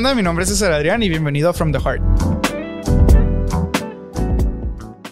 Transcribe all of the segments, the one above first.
onda? Mi nombre es César Adrián y bienvenido a From the Heart.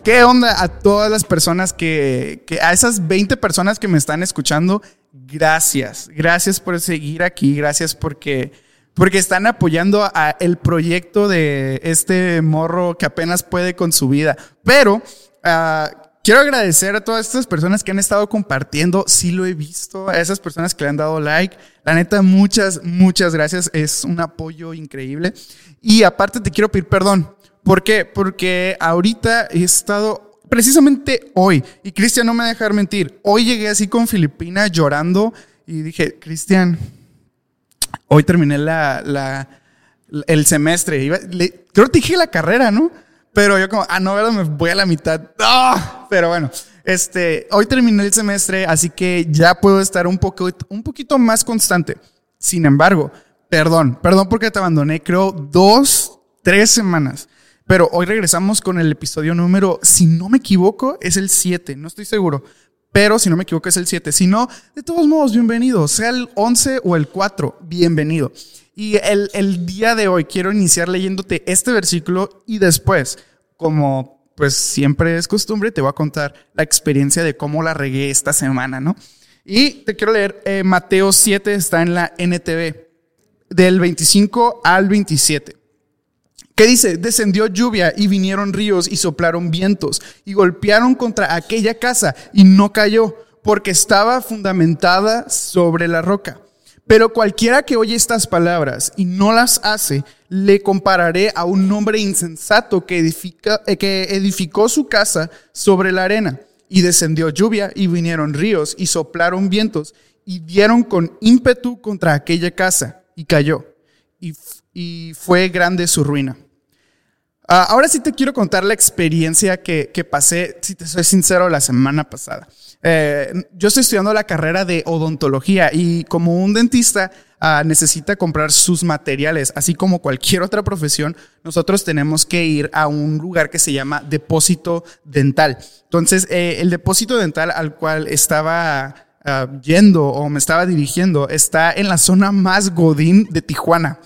¿Qué onda a todas las personas que, que, a esas 20 personas que me están escuchando? Gracias, gracias por seguir aquí, gracias porque, porque están apoyando a el proyecto de este morro que apenas puede con su vida. Pero uh, quiero agradecer a todas estas personas que han estado compartiendo. Sí lo he visto, a esas personas que le han dado like. La neta, muchas, muchas gracias. Es un apoyo increíble. Y aparte te quiero pedir perdón. ¿Por qué? Porque ahorita he estado precisamente hoy, y Cristian no me va a dejar mentir, hoy llegué así con Filipina llorando y dije, Cristian, hoy terminé la, la, el semestre. Creo que te dije la carrera, ¿no? Pero yo como, ah, no, ¿verdad? Me voy a la mitad. ¡Ah! Pero bueno, este, hoy terminé el semestre, así que ya puedo estar un, poco, un poquito más constante. Sin embargo, perdón, perdón porque te abandoné, creo, dos, tres semanas. Pero hoy regresamos con el episodio número, si no me equivoco, es el 7, no estoy seguro. Pero si no me equivoco es el 7. Si no, de todos modos, bienvenido. Sea el 11 o el 4, bienvenido. Y el, el día de hoy quiero iniciar leyéndote este versículo y después, como pues siempre es costumbre, te voy a contar la experiencia de cómo la regué esta semana, ¿no? Y te quiero leer, eh, Mateo 7 está en la NTV, del 25 al 27. ¿Qué dice? Descendió lluvia y vinieron ríos y soplaron vientos y golpearon contra aquella casa y no cayó porque estaba fundamentada sobre la roca. Pero cualquiera que oye estas palabras y no las hace, le compararé a un hombre insensato que, edifica, eh, que edificó su casa sobre la arena. Y descendió lluvia y vinieron ríos y soplaron vientos y dieron con ímpetu contra aquella casa y cayó. Y, y fue grande su ruina. Uh, ahora sí te quiero contar la experiencia que, que, pasé, si te soy sincero, la semana pasada. Eh, yo estoy estudiando la carrera de odontología y como un dentista uh, necesita comprar sus materiales, así como cualquier otra profesión, nosotros tenemos que ir a un lugar que se llama depósito dental. Entonces, eh, el depósito dental al cual estaba uh, yendo o me estaba dirigiendo está en la zona más godín de Tijuana.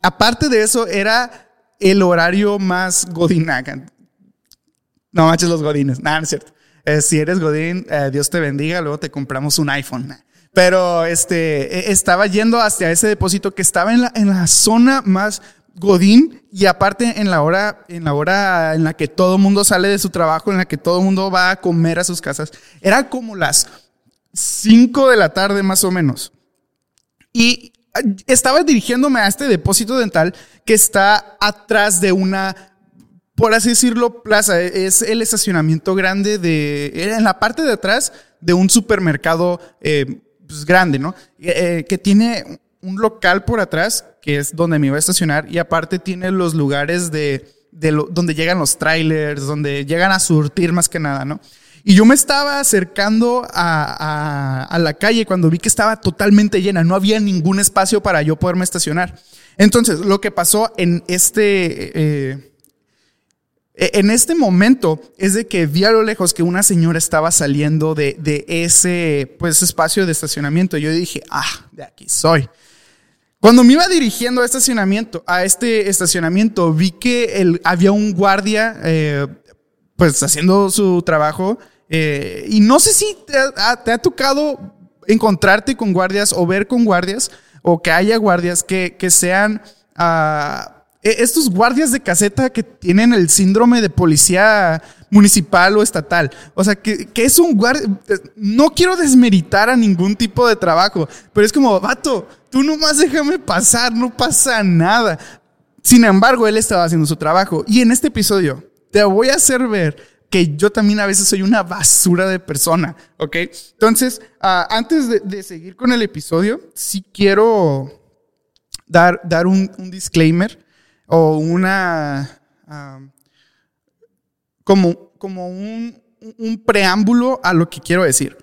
Aparte de eso, era el horario más godinaga. No manches los godines, nada, no es cierto. Eh, si eres godín, eh, Dios te bendiga, luego te compramos un iPhone. Pero este, e, estaba yendo hacia ese depósito que estaba en la, en la zona más godín y aparte en la hora en la hora en la que todo mundo sale de su trabajo, en la que todo mundo va a comer a sus casas. Era como las 5 de la tarde más o menos. Y estaba dirigiéndome a este depósito dental que está atrás de una, por así decirlo, plaza. Es el estacionamiento grande de, en la parte de atrás de un supermercado eh, pues grande, ¿no? Eh, que tiene un local por atrás, que es donde me iba a estacionar, y aparte tiene los lugares de, de donde llegan los trailers, donde llegan a surtir más que nada, ¿no? Y yo me estaba acercando a, a, la calle cuando vi que estaba totalmente llena, no había ningún espacio para yo poderme estacionar. Entonces, lo que pasó en este, eh, en este momento es de que vi a lo lejos que una señora estaba saliendo de, de ese pues, espacio de estacionamiento. Yo dije, ah, de aquí soy. Cuando me iba dirigiendo a, estacionamiento, a este estacionamiento, vi que el, había un guardia, eh, pues haciendo su trabajo eh, y no sé si te ha, te ha, tocado encontrarte con guardias o ver con guardias o que haya guardias que, que sean uh, estos guardias de caseta que tienen el síndrome de policía municipal o estatal. O sea, que, que es un guardia. No quiero desmeritar a ningún tipo de trabajo, pero es como, vato, tú nomás déjame pasar, no pasa nada. Sin embargo, él estaba haciendo su trabajo. Y en este episodio te voy a hacer ver que yo también a veces soy una basura de persona, ¿ok? Entonces, uh, antes de, seguir con el episodio, sí quiero dar, dar un disclaimer o una, uh, como, como un, un preámbulo a lo que quiero decir.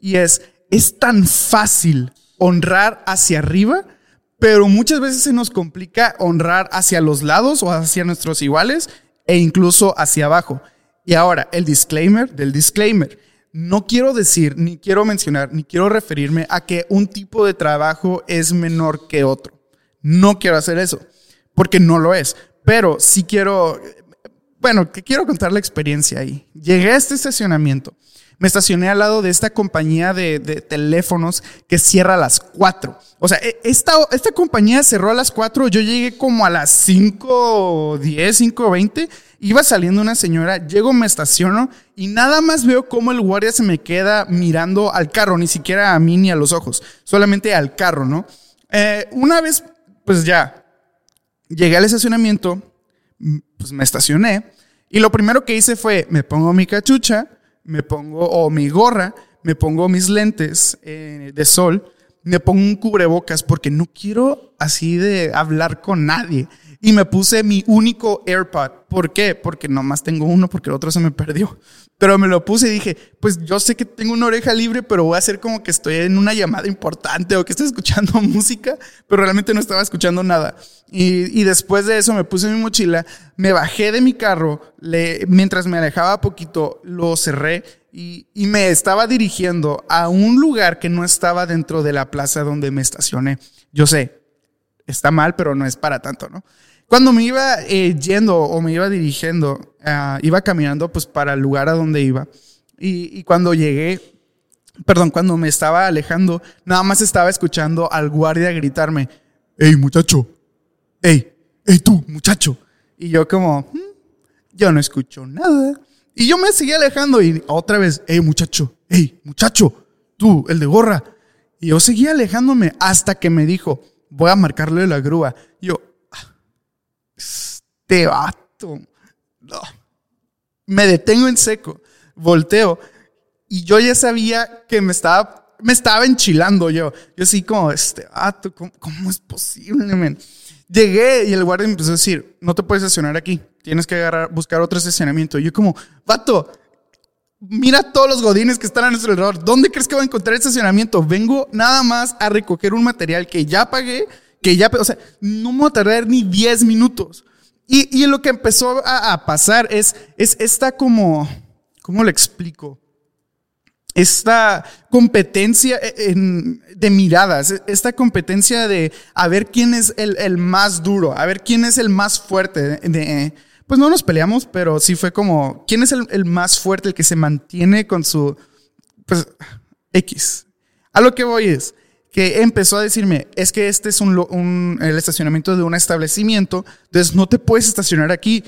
Y es, es tan fácil honrar hacia arriba, pero muchas veces se nos complica honrar hacia los lados o hacia nuestros iguales e incluso hacia abajo. Y ahora, el disclaimer del disclaimer. No quiero decir, ni quiero mencionar, ni quiero referirme a que un tipo de trabajo es menor que otro. No quiero hacer eso. Porque no lo es. Pero sí quiero, bueno, que quiero contar la experiencia ahí. Llegué a este estacionamiento. Me estacioné al lado de esta compañía de, teléfonos que cierra a las 4. O sea, e, esta, esta compañía cerró a las 4. Yo llegué como a las 5.10, 5.20. Iba saliendo una señora, llego, me estaciono y nada más veo cómo el guardia se me queda mirando al carro, ni siquiera a mí ni a los ojos, solamente al carro, ¿no? Eh, una vez, pues ya, llegué al estacionamiento, pues me estacioné y lo primero que hice fue, me pongo mi cachucha, me pongo, o mi gorra, me pongo mis lentes eh, de sol, me pongo un cubrebocas porque no quiero así de hablar con nadie. Y me puse mi único AirPod. ¿Por qué? Porque nomás tengo uno porque el otro se me perdió. Pero me lo puse y dije, pues yo sé que tengo una oreja libre, pero voy a hacer como que estoy en una llamada importante o que estoy escuchando música, pero realmente no estaba escuchando nada. Y, y después de eso me puse mi mochila, me bajé de mi carro, le, mientras me alejaba poquito, lo cerré y, y me estaba dirigiendo a un lugar que no estaba dentro de la plaza donde me estacioné. Yo sé, está mal, pero no es para tanto, ¿no? Cuando me iba eh, yendo o me iba dirigiendo, ah, iba caminando pues para el lugar a donde iba. Y, cuando llegué, perdón, cuando me estaba alejando, nada más estaba escuchando al guardia gritarme, hey muchacho, hey, hey tú, muchacho. Y yo como, hmm, yo no escucho nada. Y yo me seguía alejando y otra vez, hey muchacho, hey muchacho, tú, el de gorra. Y yo seguía alejándome hasta que me dijo, voy a marcarle la grúa. Yo, este vato. No. Me detengo en seco, volteo y yo ya sabía que me estaba, me estaba enchilando yo. Yo así como, este vato, ¿cómo, es posible, men? Llegué y el guardia me empezó a decir, no te puedes estacionar aquí, tienes que agarrar, buscar otro estacionamiento. Yo como, vato, mira todos los godines que están a nuestro alrededor. ¿Dónde crees que voy a encontrar estacionamiento? Vengo nada más a recoger un material que ya pagué, que ya, o sea, no me va a tardar ni 10 minutos. Y, y lo que empezó a, pasar es, es esta como, ¿cómo le explico? Esta competencia de miradas, esta competencia de a ver quién es el, el más duro, a ver quién es el más fuerte. De, pues no nos peleamos, pero sí fue como, ¿quién es el, el más fuerte, el que se mantiene con su, pues, X? A lo que voy es, que empezó a decirme, es que este es un, el estacionamiento de un establecimiento, entonces no te puedes estacionar aquí,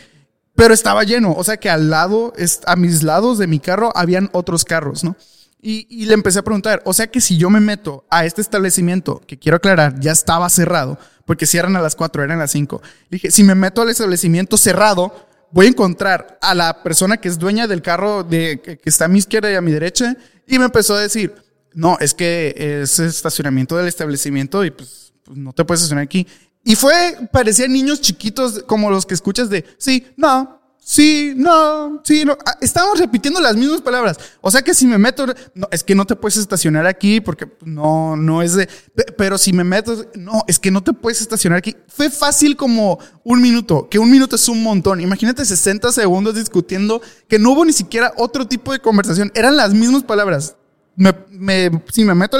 pero estaba lleno, o sea que al lado, a mis lados de mi carro, habían otros carros, ¿no? Y, le empecé a preguntar, o sea que si yo me meto a este establecimiento, que quiero aclarar, ya estaba cerrado, porque cierran a las 4, eran las 5. Dije, si me meto al establecimiento cerrado, voy a encontrar a la persona que es dueña del carro de, que está a mi izquierda y a mi derecha, y me empezó a decir, no, es que es estacionamiento del establecimiento y pues, pues, no te puedes estacionar aquí. Y fue, parecían niños chiquitos como los que escuchas de, sí, no, sí, no, sí, no. Ah, estábamos repitiendo las mismas palabras. O sea que si me meto, no, es que no te puedes estacionar aquí porque no, no es de, pero si me meto, no, es que no te puedes estacionar aquí. Fue fácil como un minuto, que un minuto es un montón. Imagínate 60 segundos discutiendo que no hubo ni siquiera otro tipo de conversación. Eran las mismas palabras me, si me meto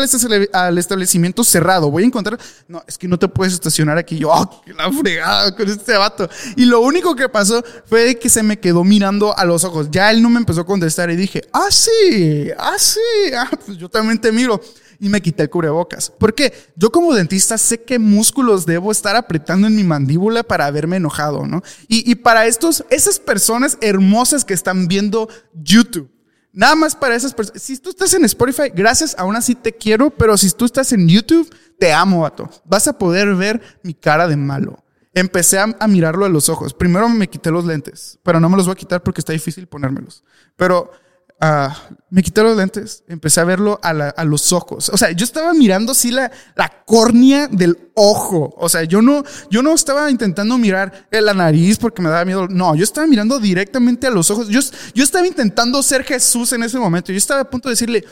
al, establecimiento cerrado, voy a encontrar. No, es que no te puedes estacionar aquí. Yo, oh, qué la fregada con este vato. Y lo único que pasó fue que se me quedó mirando a los ojos. Ya él no me empezó a contestar y dije, ah, sí, ah, sí, ah, pues yo también te miro. Y me quité el cubrebocas. Porque yo como dentista sé qué músculos debo estar apretando en mi mandíbula para haberme enojado, ¿no? Y, y para estos, esas personas hermosas que están viendo YouTube Nada más para esas personas. Si tú estás en Spotify, gracias, aún así te quiero, pero si tú estás en YouTube, te amo, vato. Vas a poder ver mi cara de malo. Empecé a, a mirarlo a los ojos. Primero me quité los lentes, pero no me los voy a quitar porque está difícil ponérmelos. Pero Ah, me quité los lentes, empecé a verlo a, los ojos. O sea, yo estaba mirando así la, la córnea del ojo. O sea, yo no, yo no estaba intentando mirar la nariz porque me daba miedo. No, yo estaba mirando directamente a los ojos. Yo, yo estaba intentando ser Jesús en ese momento. Yo estaba a punto de decirle,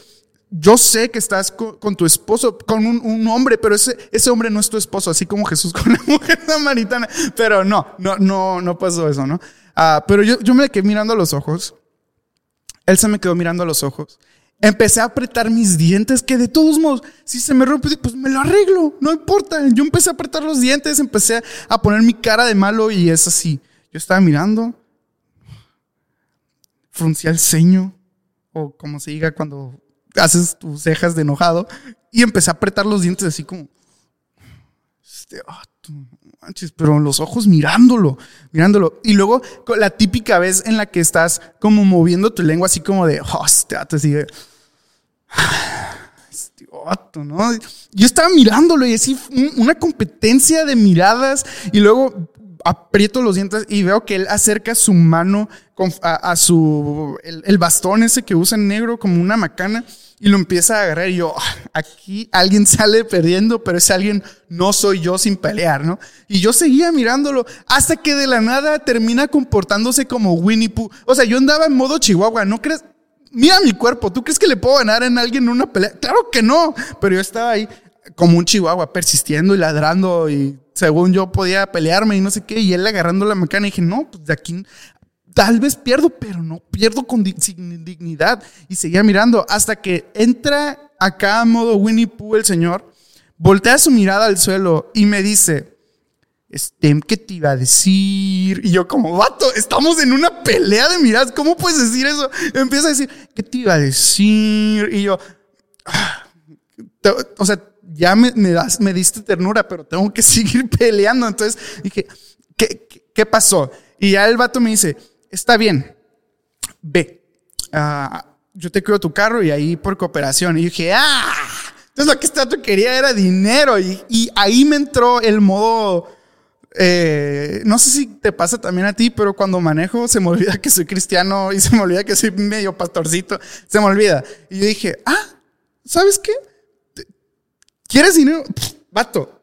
yo sé que estás con, tu esposo, con un, hombre, pero ese, ese hombre no es tu esposo, así como Jesús con la mujer samaritana. Pero no, no, no, no pasó eso, ¿no? Ah, pero yo, yo me quedé mirando a los ojos él se me quedó mirando a los ojos. Empecé a apretar mis dientes, que de todos modos, si se me rompe, pues me lo arreglo, no importa. Yo empecé a apretar los dientes, empecé a poner mi cara de malo y es así. Yo estaba mirando, fruncía el ceño, o como se diga cuando haces tus cejas de enojado, y empecé a apretar los dientes así como, este, ah, manches, pero los ojos mirándolo, mirándolo. Y luego la típica vez en la que estás como moviendo tu lengua así como de, oh, este te sigue. Este ¿no? Yo estaba mirándolo y así una competencia de miradas y luego aprieto los dientes y veo que él acerca su mano a, su, el, bastón ese que usa en negro como una macana y lo empieza a agarrar y yo, ah, aquí alguien sale perdiendo, pero ese alguien no soy yo sin pelear, ¿no? Y yo seguía mirándolo hasta que de la nada termina comportándose como Winnie Pooh. O sea, yo andaba en modo chihuahua, ¿no crees? Mira mi cuerpo, ¿tú crees que le puedo ganar en alguien en una pelea? Claro que no, pero yo estaba ahí como un chihuahua persistiendo y ladrando y según yo podía pelearme y no sé qué, y él agarrando la mecánica y dije, no, pues de aquí tal vez pierdo, pero no pierdo con dignidad. Y seguía mirando hasta que entra acá a modo Winnie Pooh el señor, voltea su mirada al suelo y me dice, este, ¿qué te iba a decir? Y yo como, vato, estamos en una pelea de miradas, ¿cómo puedes decir eso? empieza a decir, ¿qué te iba a decir? Y yo, ah, o sea, ya me, das, me diste ternura, pero tengo que seguir peleando. Entonces dije, ¿qué, qué, pasó? Y ya el vato me dice, está bien, ve, ah, yo te creo tu carro y ahí por cooperación. Y dije, ah, entonces lo que este quería era dinero. Y, y ahí me entró el modo... Eh, no sé si te pasa también a ti, pero cuando manejo se me olvida que soy cristiano y se me olvida que soy medio pastorcito, se me olvida. Y yo dije, ah, ¿sabes qué? ¿Quieres dinero? vato.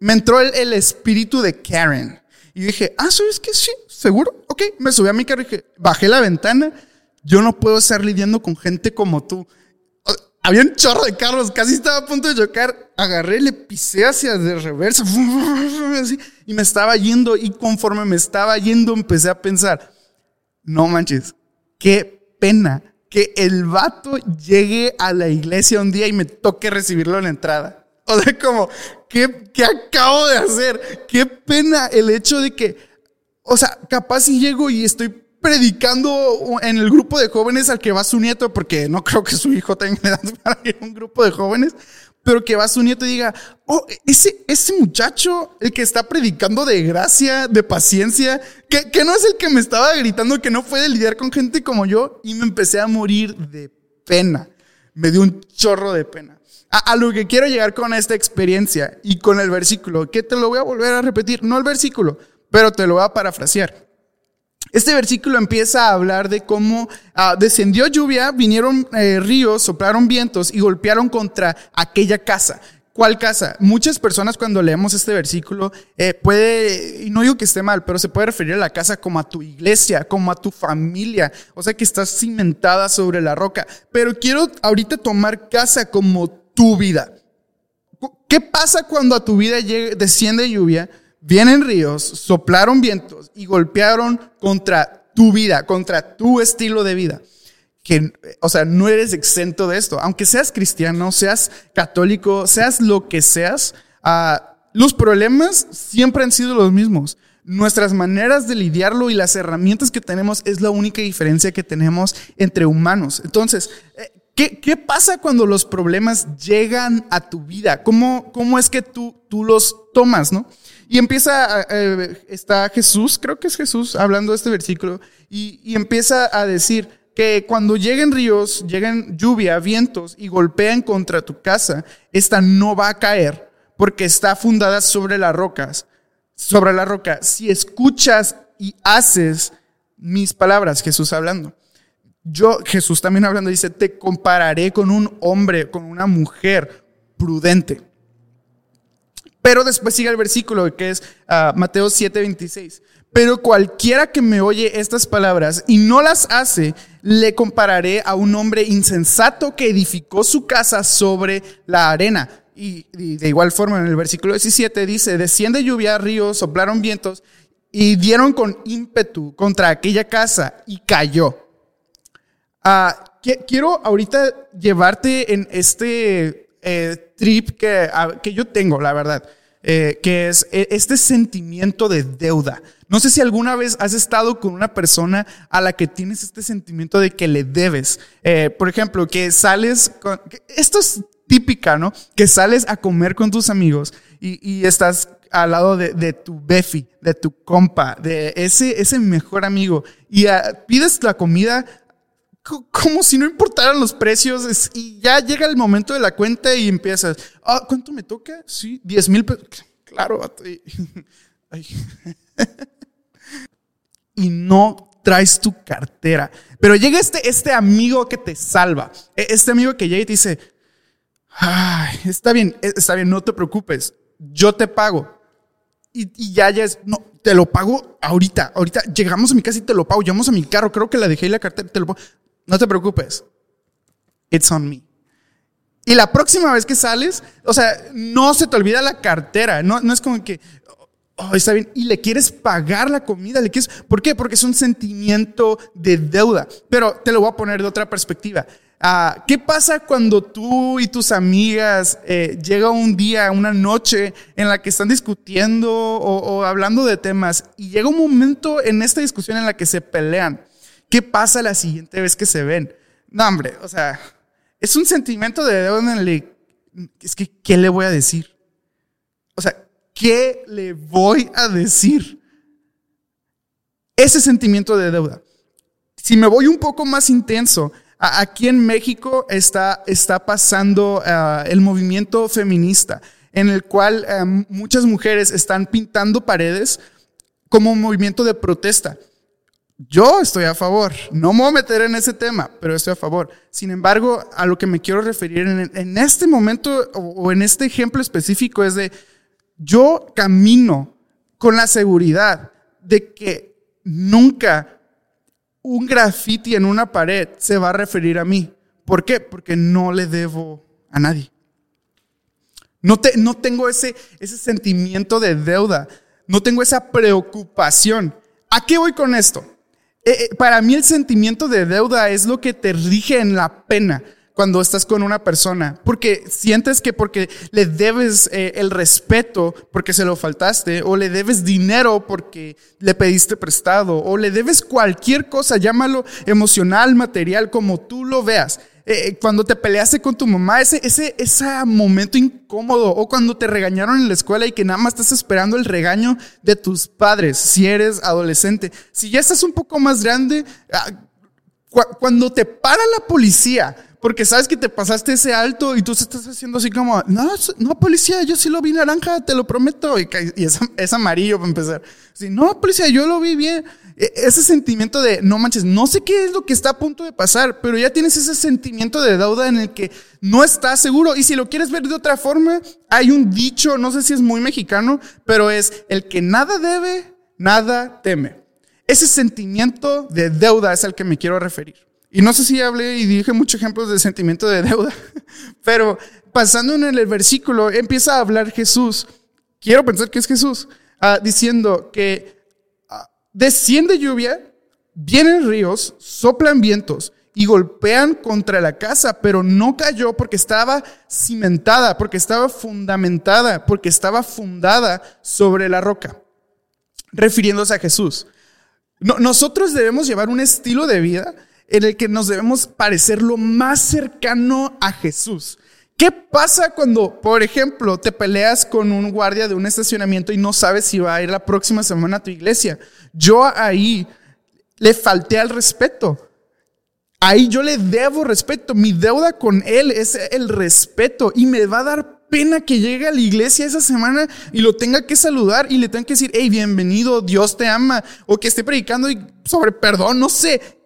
Me entró el, espíritu de Karen. Y dije, ah, ¿sabes qué? Sí, seguro. Ok, me subí a mi carro y dije, bajé la ventana. Yo no puedo estar lidiando con gente como tú. Había un chorro de carros, casi estaba a punto de chocar. Agarré, le pisé hacia de reversa y me estaba yendo. Y conforme me estaba yendo, empecé a pensar: no manches, qué pena que el vato llegue a la iglesia un día y me toque recibirlo en la entrada. O sea, como, ¿qué, ¿qué, acabo de hacer? Qué pena el hecho de que, o sea, capaz si llego y estoy predicando en el grupo de jóvenes al que va su nieto, porque no creo que su hijo tenga edad para ir a un grupo de jóvenes, pero que va su nieto y diga, oh, ese, ese muchacho, el que está predicando de gracia, de paciencia, que, que no es el que me estaba gritando que no puede lidiar con gente como yo, y me empecé a morir de pena. Me dio un chorro de pena a, lo que quiero llegar con esta experiencia y con el versículo, que te lo voy a volver a repetir, no el versículo, pero te lo voy a parafrasear. Este versículo empieza a hablar de cómo ah, descendió lluvia, vinieron eh, ríos, soplaron vientos y golpearon contra aquella casa. ¿Cuál casa? Muchas personas cuando leemos este versículo eh, puede, y no digo que esté mal, pero se puede referir a la casa como a tu iglesia, como a tu familia, o sea que estás cimentada sobre la roca. Pero quiero ahorita tomar casa como tu vida. ¿Qué pasa cuando a tu vida desciende lluvia, vienen ríos, soplaron vientos y golpearon contra tu vida, contra tu estilo de vida? Que, o sea, no eres exento de esto. Aunque seas cristiano, seas católico, seas lo que seas, ah, los problemas siempre han sido los mismos. Nuestras maneras de lidiarlo y las herramientas que tenemos es la única diferencia que tenemos entre humanos. Entonces, ¿Qué, pasa cuando los problemas llegan a tu vida? ¿Cómo, cómo es que tú, tú los tomas, no? Y empieza, está Jesús, creo que es Jesús, hablando de este versículo, y, y empieza a decir que cuando lleguen ríos, lleguen lluvia, vientos y golpean contra tu casa, esta no va a caer porque está fundada sobre las rocas, sobre la roca. Si escuchas y haces mis palabras, Jesús hablando. Yo, Jesús también hablando, dice, te compararé con un hombre, con una mujer prudente. Pero después sigue el versículo que es uh, Mateo 7:26. Pero cualquiera que me oye estas palabras y no las hace, le compararé a un hombre insensato que edificó su casa sobre la arena. Y, y de igual forma en el versículo 17 dice, desciende lluvia, ríos, soplaron vientos y dieron con ímpetu contra aquella casa y cayó. Ah, quiero ahorita llevarte en este eh, trip que, que yo tengo, la verdad. Eh, que es eh, este sentimiento de deuda. No sé si alguna vez has estado con una persona a la que tienes este sentimiento de que le debes. por ejemplo, que sales con... Esto es típica, ¿no? Que sales a comer con tus amigos y, estás al lado de, tu befi, de tu compa, de ese, ese mejor amigo y ah, pides la comida como si no importaran los precios y ya llega el momento de la cuenta y empiezas, ah, ¿cuánto me toca? Sí, 10 mil pesos. Claro, y no traes tu cartera. Pero llega este, este amigo que te salva, e, este amigo que llega y te dice, Ay, está bien, e, está bien, no te preocupes, yo te pago. Y, ya, ya es, no, te lo pago ahorita, ahorita llegamos a mi casa y te lo pago, llegamos a mi carro, creo que la dejé y la cartera, te lo pago. No te preocupes. It's on me. Y la próxima vez que sales, o sea, no se te olvida la cartera. No, no es como que, oh, está bien. Y le quieres pagar la comida. Le quieres, ¿Por qué? Porque es un sentimiento de deuda. Pero te lo voy a poner de otra perspectiva. Ah, ¿Qué pasa cuando tú y tus amigas eh, llega un día, una noche en la que están discutiendo o, o hablando de temas y llega un momento en esta discusión en la que se pelean? ¿Qué pasa la siguiente vez que se ven? No, hombre, o sea, es un sentimiento de el es que, ¿qué le voy a decir? O sea, ¿qué le voy a decir? Ese sentimiento de deuda. Si me voy un poco más intenso, aquí en México está, está pasando ah, el movimiento feminista, en el cual ah, muchas mujeres están pintando paredes como un movimiento de protesta. Yo estoy a favor. No me voy a meter en ese tema, pero estoy a favor. Sin embargo, a lo que me quiero referir en, este momento o, en este ejemplo específico es de yo camino con la seguridad de que nunca un graffiti en una pared se va a referir a mí. ¿Por qué? Porque no le debo a nadie. No, te, no tengo ese, ese sentimiento de deuda. No tengo esa preocupación. ¿A qué voy con esto? Eh, eh, para mí el sentimiento de deuda es lo que te rige en la pena cuando estás con una persona, porque sientes que porque le debes eh, el respeto porque se lo faltaste, o le debes dinero porque le pediste prestado, o le debes cualquier cosa, llámalo emocional, material, como tú lo veas. Eh, cuando te peleaste con tu mamá, ese, ese, ese momento incómodo, o cuando te regañaron en la escuela y que nada más estás esperando el regaño de tus padres, si eres adolescente. Si ya estás un poco más grande, ah, cuando te para la policía, porque sabes que te pasaste ese alto y tú se estás haciendo así como, no, no, policía, yo sí lo vi naranja, te lo prometo. Y, es, amarillo para empezar. Sí, no, policía, yo lo vi bien. E, ese sentimiento de, no manches, no sé qué es lo que está a punto de pasar, pero ya tienes ese sentimiento de deuda en el que no estás seguro. Y si lo quieres ver de otra forma, hay un dicho, no sé si es muy mexicano, pero es el que nada debe, nada teme. Ese sentimiento de deuda es al que me quiero referir. Y no sé si hablé y dije muchos ejemplos de sentimiento de deuda, pero pasando en el versículo, empieza a hablar Jesús. Quiero pensar que es Jesús, ah, diciendo que ah, desciende lluvia, vienen ríos, soplan vientos y golpean contra la casa, pero no cayó porque estaba cimentada, porque estaba fundamentada, porque estaba fundada sobre la roca, refiriéndose a Jesús. nosotros debemos llevar un estilo de vida en el que nos debemos parecer lo más cercano a Jesús. ¿Qué pasa cuando, por ejemplo, te peleas con un guardia de un estacionamiento y no sabes si va a ir la próxima semana a tu iglesia? Yo ahí le falté al respeto. Ahí yo le debo respeto. Mi deuda con él es el respeto y me va a dar pena que llegue a la iglesia esa semana y lo tenga que saludar y le tenga que decir, hey, bienvenido, Dios te ama, o que esté predicando sobre perdón, no sé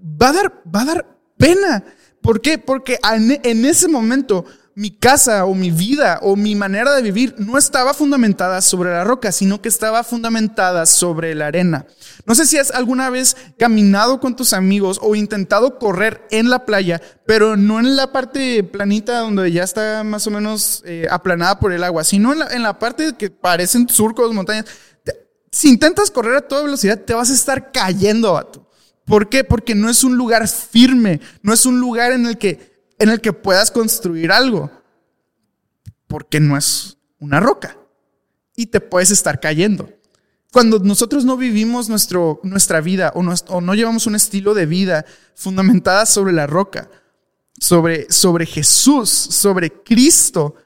va a dar, va a dar pena. ¿Por qué? Porque en ese momento mi casa o mi vida o mi manera de vivir no estaba fundamentada sobre la roca, sino que estaba fundamentada sobre la arena. No sé si has alguna vez caminado con tus amigos o intentado correr en la playa, pero no en la parte planita donde ya está más o menos eh, aplanada por el agua, sino en la, en la parte que parecen surcos, montañas. Si intentas correr a toda velocidad, te vas a estar cayendo, vato ¿Por qué? Porque no es un lugar firme, no es un lugar en el que, en el que puedas construir algo. Porque no es una roca y te puedes estar cayendo. Cuando nosotros no vivimos nuestro, nuestra vida o no, llevamos un estilo de vida fundamentada sobre la roca, sobre, sobre Jesús, sobre Cristo,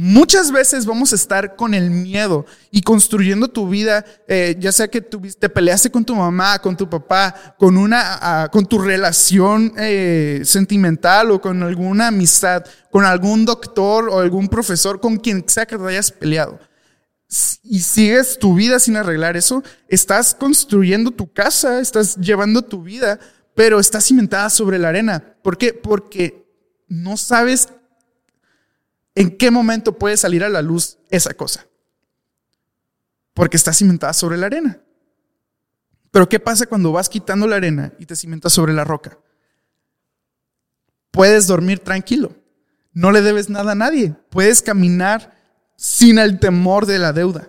Muchas veces vamos a estar con el miedo y construyendo tu vida, eh, ya sea que te peleaste con tu mamá, con tu papá, con, una, con tu relación eh, sentimental o con alguna amistad, con algún doctor o algún profesor, con quien sea que te hayas peleado. Y sigues tu vida sin arreglar eso, estás construyendo tu casa, estás llevando tu vida, pero está cimentada sobre la arena. ¿Por qué? Porque no sabes ¿En qué momento puede salir a la luz esa cosa? Porque está cimentada sobre la arena. Pero ¿qué pasa cuando vas quitando la arena y te cimentas sobre la roca? Puedes dormir tranquilo. No le debes nada a nadie. Puedes caminar sin el temor de la deuda.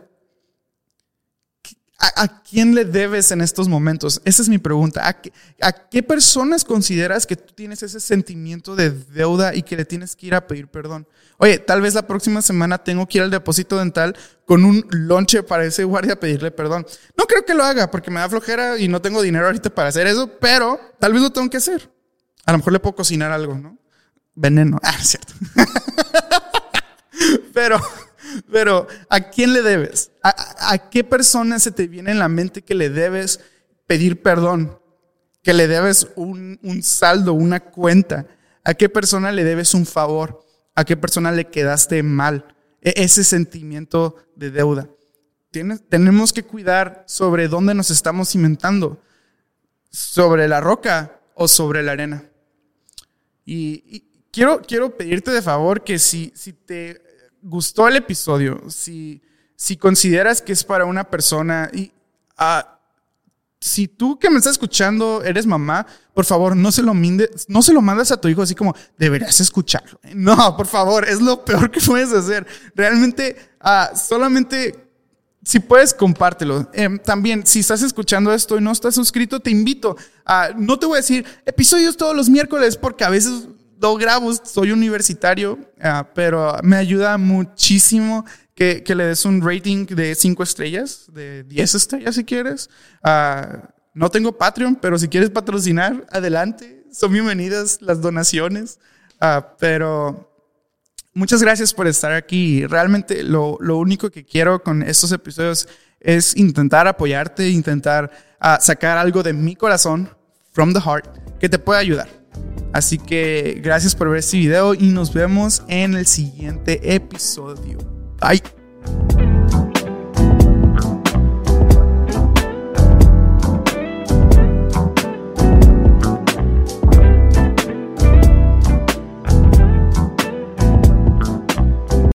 ¿A, quién le debes en estos momentos? Esa es mi pregunta. ¿A qué, ¿A qué, personas consideras que tú tienes ese sentimiento de deuda y que le tienes que ir a pedir perdón? Oye, tal vez la próxima semana tengo que ir al depósito dental con un lonche para ese guardia a pedirle perdón. No creo que lo haga porque me da flojera y no tengo dinero ahorita para hacer eso, pero tal vez lo tengo que hacer. A lo mejor le puedo cocinar algo, ¿no? Veneno. Ah, es cierto. pero pero, ¿a quién le debes? ¿A, qué persona se te viene en la mente que le debes pedir perdón? Que le debes un, saldo, una cuenta. ¿A qué persona le debes un favor? ¿A qué persona le quedaste mal? E, ese sentimiento de deuda. tenemos que cuidar sobre dónde nos estamos cimentando. Sobre la roca o sobre la arena. Y, quiero, quiero pedirte de favor que si, si te gustó el episodio, si, si consideras que es para una persona y ah, si tú que me estás escuchando eres mamá, por favor, no se lo no se lo mandas a tu hijo así como deberías escucharlo. No, por favor, es lo peor que puedes hacer. Realmente, ah, solamente si puedes, compártelo. Em, también, si estás escuchando esto y no estás suscrito, te invito a, no te voy a decir episodios todos los miércoles porque a veces do grabo, soy universitario, ah, pero me ayuda muchísimo que, le des un rating de 5 estrellas, de 10 estrellas si quieres. Ah, no tengo Patreon, pero si quieres patrocinar, adelante. Son bienvenidas las donaciones. Ah, pero muchas gracias por estar aquí. Realmente lo, lo, único que quiero con estos episodios es intentar apoyarte, intentar sacar algo de mi corazón, from the heart, que te pueda ayudar. Así que gracias por ver este video y nos vemos en el siguiente episodio. Bye.